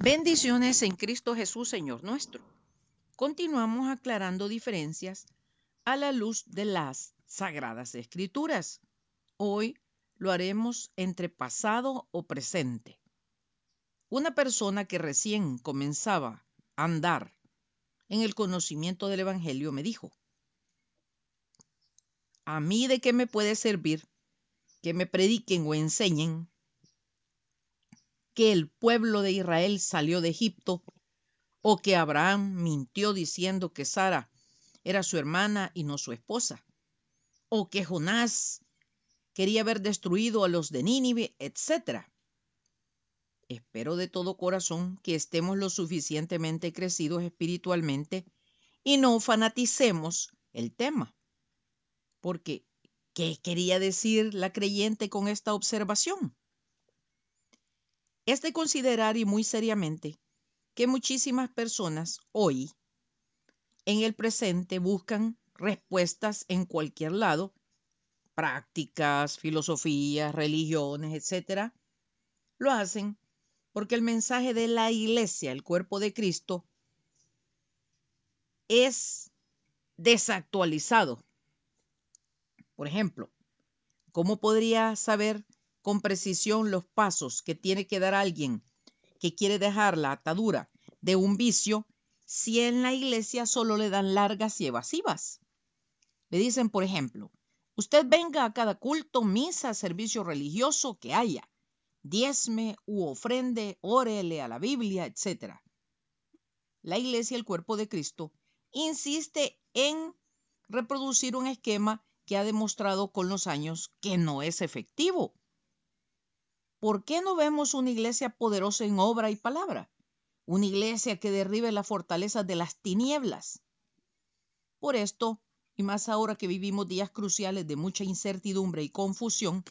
Bendiciones en Cristo Jesús, Señor nuestro. Continuamos aclarando diferencias a la luz de las Sagradas Escrituras. Hoy lo haremos entre pasado o presente. Una persona que recién comenzaba a andar en el conocimiento del Evangelio me dijo, ¿a mí de qué me puede servir que me prediquen o enseñen que el pueblo de Israel salió de Egipto o que Abraham mintió diciendo que Sara era su hermana y no su esposa, o que Jonás quería haber destruido a los de Nínive, etc. Espero de todo corazón que estemos lo suficientemente crecidos espiritualmente y no fanaticemos el tema. Porque, ¿qué quería decir la creyente con esta observación? Es de considerar y muy seriamente que muchísimas personas hoy, en el presente, buscan respuestas en cualquier lado, prácticas, filosofías, religiones, etcétera, lo hacen porque el mensaje de la iglesia, el cuerpo de Cristo, es desactualizado. Por ejemplo, ¿cómo podría saber con precisión los pasos que tiene que dar alguien que quiere dejar la atadura de un vicio si en la iglesia solo le dan largas y evasivas. Le dicen, por ejemplo, usted venga a cada culto, misa, servicio religioso que haya, diezme u ofrende, órele a la Biblia, etc. La iglesia, el cuerpo de Cristo, insiste en reproducir un esquema que ha demostrado con los años que no es efectivo. ¿Por qué no vemos una iglesia poderosa en obra y palabra? Una iglesia que derribe las fortalezas de las tinieblas. Por esto, y más ahora que vivimos días cruciales de mucha incertidumbre y confusión,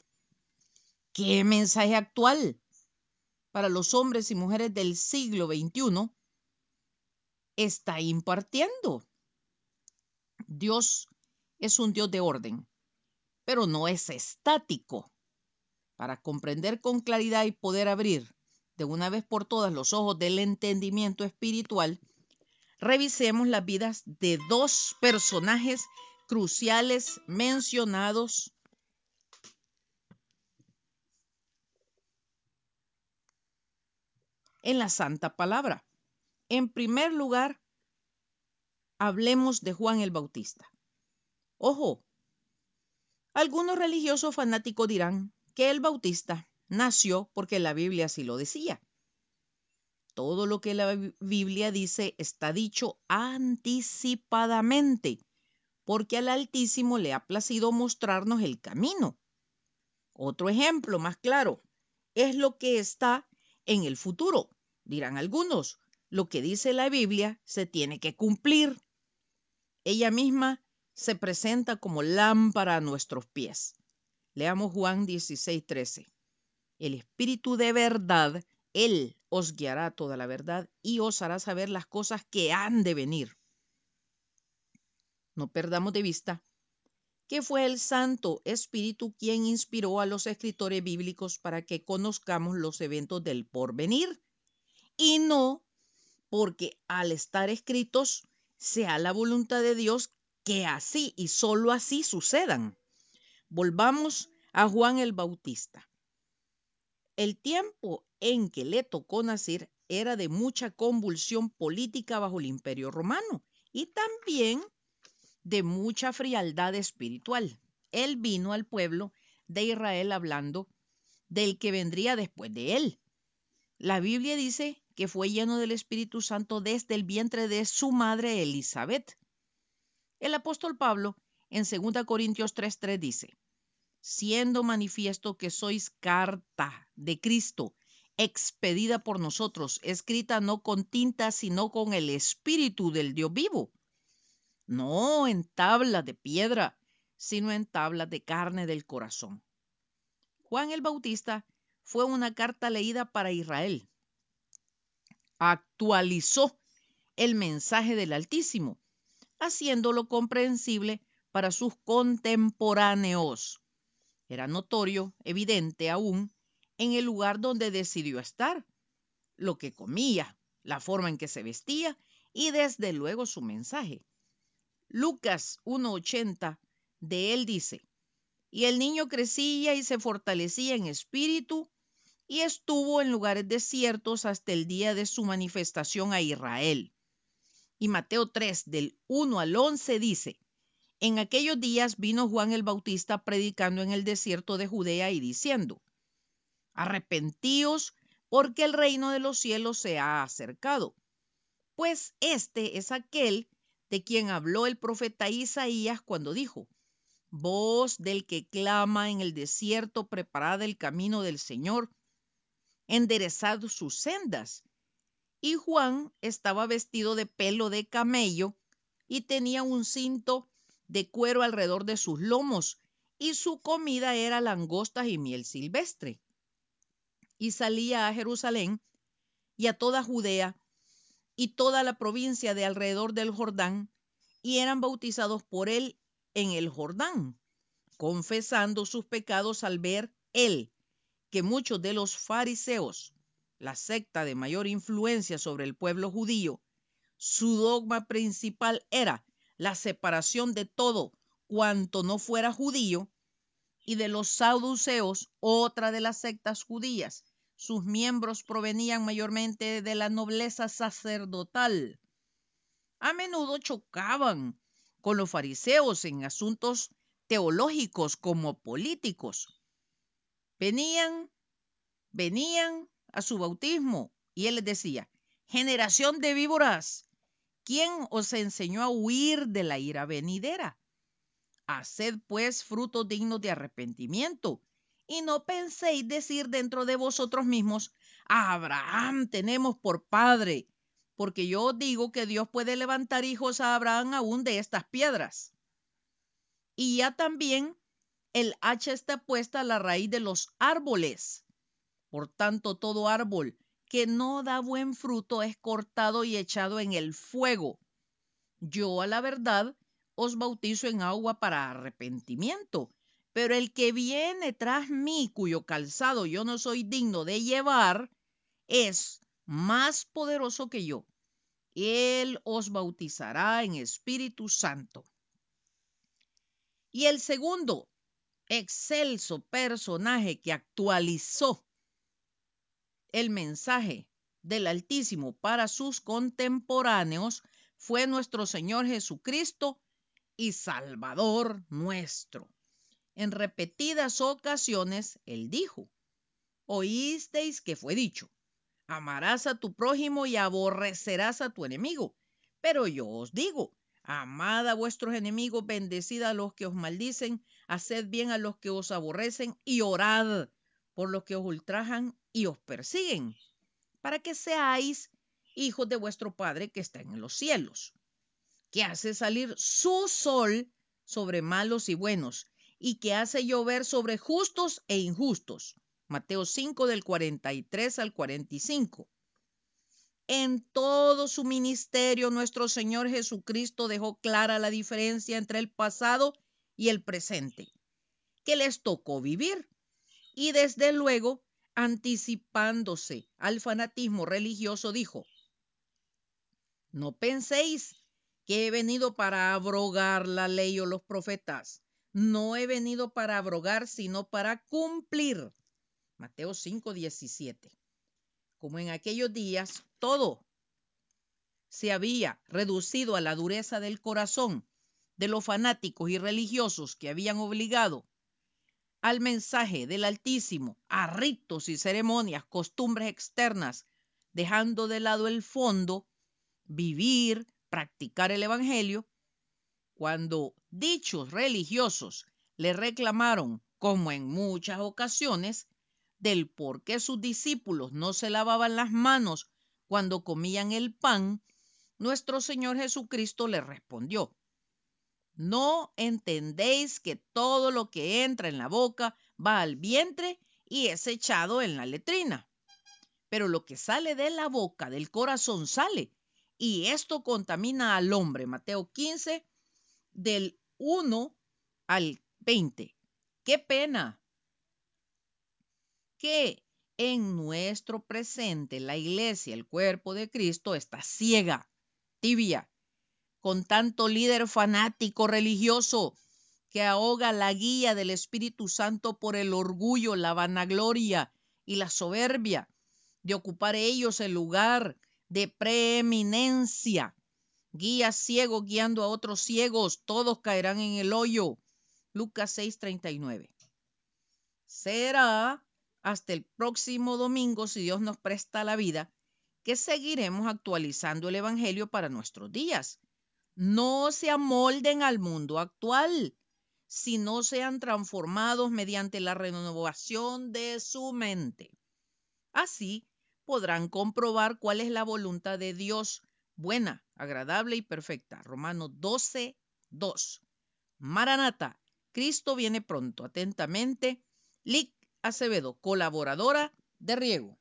¿qué mensaje actual para los hombres y mujeres del siglo XXI está impartiendo? Dios es un Dios de orden, pero no es estático. Para comprender con claridad y poder abrir de una vez por todas los ojos del entendimiento espiritual, revisemos las vidas de dos personajes cruciales mencionados en la Santa Palabra. En primer lugar, hablemos de Juan el Bautista. Ojo, algunos religiosos fanáticos dirán, que el Bautista nació porque la Biblia así lo decía. Todo lo que la Biblia dice está dicho anticipadamente, porque al Altísimo le ha placido mostrarnos el camino. Otro ejemplo más claro es lo que está en el futuro. Dirán algunos, lo que dice la Biblia se tiene que cumplir. Ella misma se presenta como lámpara a nuestros pies. Leamos Juan 16, 13. El Espíritu de verdad, Él os guiará toda la verdad y os hará saber las cosas que han de venir. No perdamos de vista que fue el Santo Espíritu quien inspiró a los escritores bíblicos para que conozcamos los eventos del porvenir y no porque al estar escritos sea la voluntad de Dios que así y sólo así sucedan. Volvamos a Juan el Bautista. El tiempo en que le tocó nacer era de mucha convulsión política bajo el imperio romano y también de mucha frialdad espiritual. Él vino al pueblo de Israel hablando del que vendría después de él. La Biblia dice que fue lleno del Espíritu Santo desde el vientre de su madre Elizabeth. El apóstol Pablo en 2 Corintios 3:3 dice, siendo manifiesto que sois carta de Cristo, expedida por nosotros, escrita no con tinta, sino con el Espíritu del Dios vivo, no en tabla de piedra, sino en tabla de carne del corazón. Juan el Bautista fue una carta leída para Israel. Actualizó el mensaje del Altísimo, haciéndolo comprensible para sus contemporáneos. Era notorio, evidente aún, en el lugar donde decidió estar. lo que comía, la forma en que se vestía y desde luego su mensaje. Lucas 1.80 de él dice, y el niño crecía y se fortalecía en espíritu y estuvo en lugares desiertos hasta el día de su manifestación a Israel. Y Mateo 3 del 1 al 11 dice, en aquellos días vino Juan el Bautista predicando en el desierto de Judea y diciendo, arrepentíos porque el reino de los cielos se ha acercado. Pues este es aquel de quien habló el profeta Isaías cuando dijo, voz del que clama en el desierto, preparad el camino del Señor, enderezad sus sendas. Y Juan estaba vestido de pelo de camello y tenía un cinto de cuero alrededor de sus lomos, y su comida era langostas y miel silvestre. Y salía a Jerusalén y a toda Judea y toda la provincia de alrededor del Jordán, y eran bautizados por él en el Jordán, confesando sus pecados al ver él que muchos de los fariseos, la secta de mayor influencia sobre el pueblo judío, su dogma principal era la separación de todo cuanto no fuera judío, y de los saduceos, otra de las sectas judías. Sus miembros provenían mayormente de la nobleza sacerdotal. A menudo chocaban con los fariseos en asuntos teológicos como políticos. Venían, venían a su bautismo y él les decía, generación de víboras, ¿quién os enseñó a huir de la ira venidera? Haced pues frutos dignos de arrepentimiento y no penséis decir dentro de vosotros mismos, Abraham tenemos por padre, porque yo os digo que Dios puede levantar hijos a Abraham aún de estas piedras. Y ya también el hacha está puesta a la raíz de los árboles. Por tanto, todo árbol que no da buen fruto es cortado y echado en el fuego. Yo a la verdad os bautizo en agua para arrepentimiento, pero el que viene tras mí, cuyo calzado yo no soy digno de llevar, es más poderoso que yo. Él os bautizará en Espíritu Santo. Y el segundo excelso personaje que actualizó el mensaje del Altísimo para sus contemporáneos fue nuestro Señor Jesucristo y Salvador nuestro. En repetidas ocasiones, Él dijo, oísteis que fue dicho, amarás a tu prójimo y aborrecerás a tu enemigo. Pero yo os digo, amad a vuestros enemigos, bendecid a los que os maldicen, haced bien a los que os aborrecen y orad por los que os ultrajan y os persiguen, para que seáis hijos de vuestro Padre que está en los cielos, que hace salir su sol sobre malos y buenos, y que hace llover sobre justos e injustos. Mateo 5 del 43 al 45. En todo su ministerio, nuestro Señor Jesucristo dejó clara la diferencia entre el pasado y el presente, que les tocó vivir y desde luego, anticipándose al fanatismo religioso, dijo, no penséis que he venido para abrogar la ley o los profetas. No he venido para abrogar, sino para cumplir. Mateo 5, 17. Como en aquellos días todo se había reducido a la dureza del corazón de los fanáticos y religiosos que habían obligado al mensaje del Altísimo, a ritos y ceremonias, costumbres externas, dejando de lado el fondo, vivir, practicar el Evangelio, cuando dichos religiosos le reclamaron, como en muchas ocasiones, del por qué sus discípulos no se lavaban las manos cuando comían el pan, nuestro Señor Jesucristo le respondió, no entendéis que todo lo que entra en la boca va al vientre y es echado en la letrina. Pero lo que sale de la boca, del corazón, sale. Y esto contamina al hombre. Mateo 15, del 1 al 20. ¡Qué pena! Que en nuestro presente la iglesia, el cuerpo de Cristo, está ciega, tibia, con tanto líder fanático religioso que ahoga la guía del Espíritu Santo por el orgullo, la vanagloria y la soberbia de ocupar ellos el lugar de preeminencia. Guía ciego guiando a otros ciegos, todos caerán en el hoyo. Lucas 6:39. Será hasta el próximo domingo, si Dios nos presta la vida, que seguiremos actualizando el Evangelio para nuestros días. No se amolden al mundo actual, sino sean transformados mediante la renovación de su mente. Así podrán comprobar cuál es la voluntad de Dios, buena, agradable y perfecta. Romanos 12, 2. Maranata, Cristo viene pronto. Atentamente, Lic Acevedo, colaboradora de Riego.